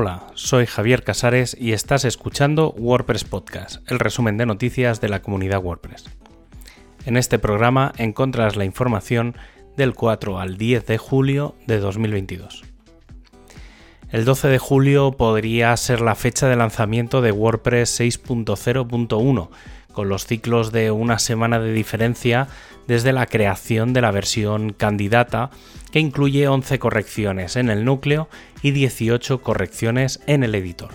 Hola, soy Javier Casares y estás escuchando WordPress Podcast, el resumen de noticias de la comunidad WordPress. En este programa encuentras la información del 4 al 10 de julio de 2022. El 12 de julio podría ser la fecha de lanzamiento de WordPress 6.0.1, los ciclos de una semana de diferencia desde la creación de la versión candidata, que incluye 11 correcciones en el núcleo y 18 correcciones en el editor.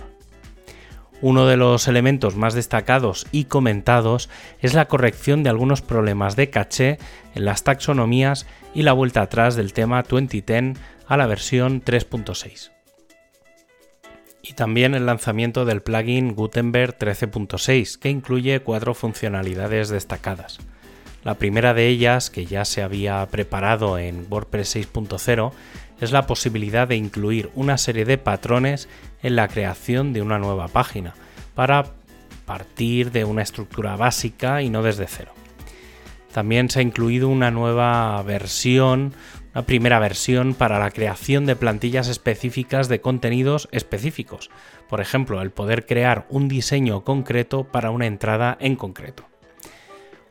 Uno de los elementos más destacados y comentados es la corrección de algunos problemas de caché en las taxonomías y la vuelta atrás del tema 2010 a la versión 3.6 y también el lanzamiento del plugin Gutenberg 13.6, que incluye cuatro funcionalidades destacadas. La primera de ellas, que ya se había preparado en WordPress 6.0, es la posibilidad de incluir una serie de patrones en la creación de una nueva página, para partir de una estructura básica y no desde cero. También se ha incluido una nueva versión, una primera versión para la creación de plantillas específicas de contenidos específicos. Por ejemplo, el poder crear un diseño concreto para una entrada en concreto.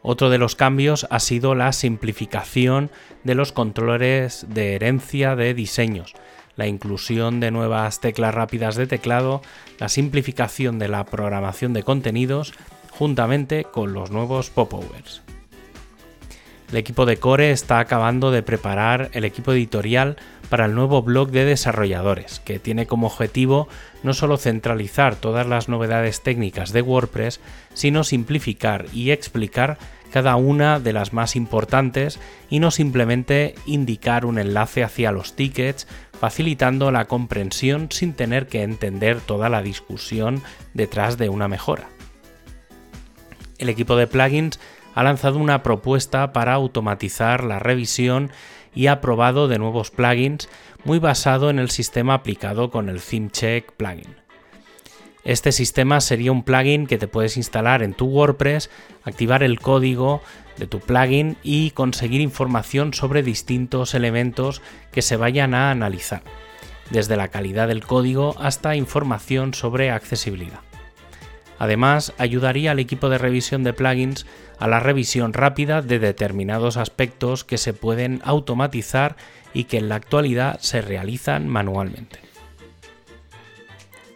Otro de los cambios ha sido la simplificación de los controles de herencia de diseños, la inclusión de nuevas teclas rápidas de teclado, la simplificación de la programación de contenidos, juntamente con los nuevos popovers. El equipo de Core está acabando de preparar el equipo editorial para el nuevo blog de desarrolladores, que tiene como objetivo no solo centralizar todas las novedades técnicas de WordPress, sino simplificar y explicar cada una de las más importantes y no simplemente indicar un enlace hacia los tickets, facilitando la comprensión sin tener que entender toda la discusión detrás de una mejora. El equipo de plugins ha lanzado una propuesta para automatizar la revisión y aprobado de nuevos plugins muy basado en el sistema aplicado con el ThemeCheck plugin. Este sistema sería un plugin que te puedes instalar en tu WordPress, activar el código de tu plugin y conseguir información sobre distintos elementos que se vayan a analizar, desde la calidad del código hasta información sobre accesibilidad. Además, ayudaría al equipo de revisión de plugins a la revisión rápida de determinados aspectos que se pueden automatizar y que en la actualidad se realizan manualmente.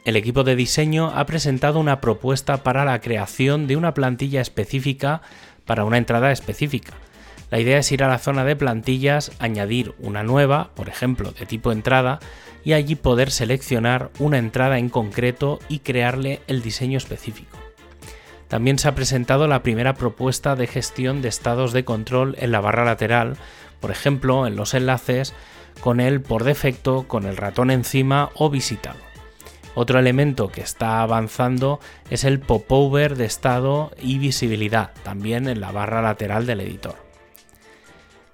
El equipo de diseño ha presentado una propuesta para la creación de una plantilla específica para una entrada específica. La idea es ir a la zona de plantillas, añadir una nueva, por ejemplo, de tipo entrada, y allí poder seleccionar una entrada en concreto y crearle el diseño específico. También se ha presentado la primera propuesta de gestión de estados de control en la barra lateral, por ejemplo, en los enlaces, con él por defecto, con el ratón encima o visitado. Otro elemento que está avanzando es el popover de estado y visibilidad, también en la barra lateral del editor.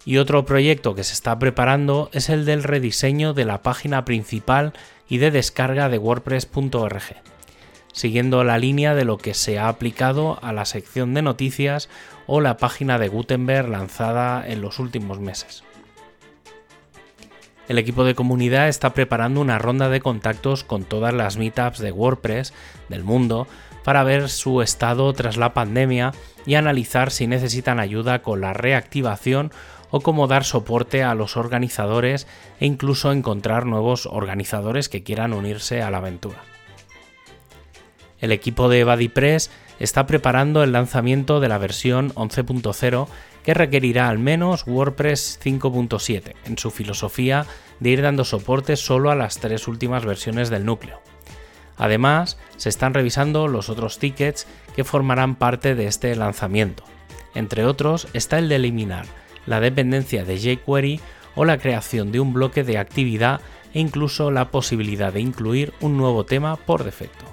Y otro proyecto que se está preparando es el del rediseño de la página principal y de descarga de wordpress.org siguiendo la línea de lo que se ha aplicado a la sección de noticias o la página de Gutenberg lanzada en los últimos meses. El equipo de comunidad está preparando una ronda de contactos con todas las meetups de WordPress del mundo para ver su estado tras la pandemia y analizar si necesitan ayuda con la reactivación o cómo dar soporte a los organizadores e incluso encontrar nuevos organizadores que quieran unirse a la aventura. El equipo de BuddyPress está preparando el lanzamiento de la versión 11.0 que requerirá al menos WordPress 5.7 en su filosofía de ir dando soporte solo a las tres últimas versiones del núcleo. Además, se están revisando los otros tickets que formarán parte de este lanzamiento. Entre otros está el de eliminar la dependencia de jQuery o la creación de un bloque de actividad e incluso la posibilidad de incluir un nuevo tema por defecto.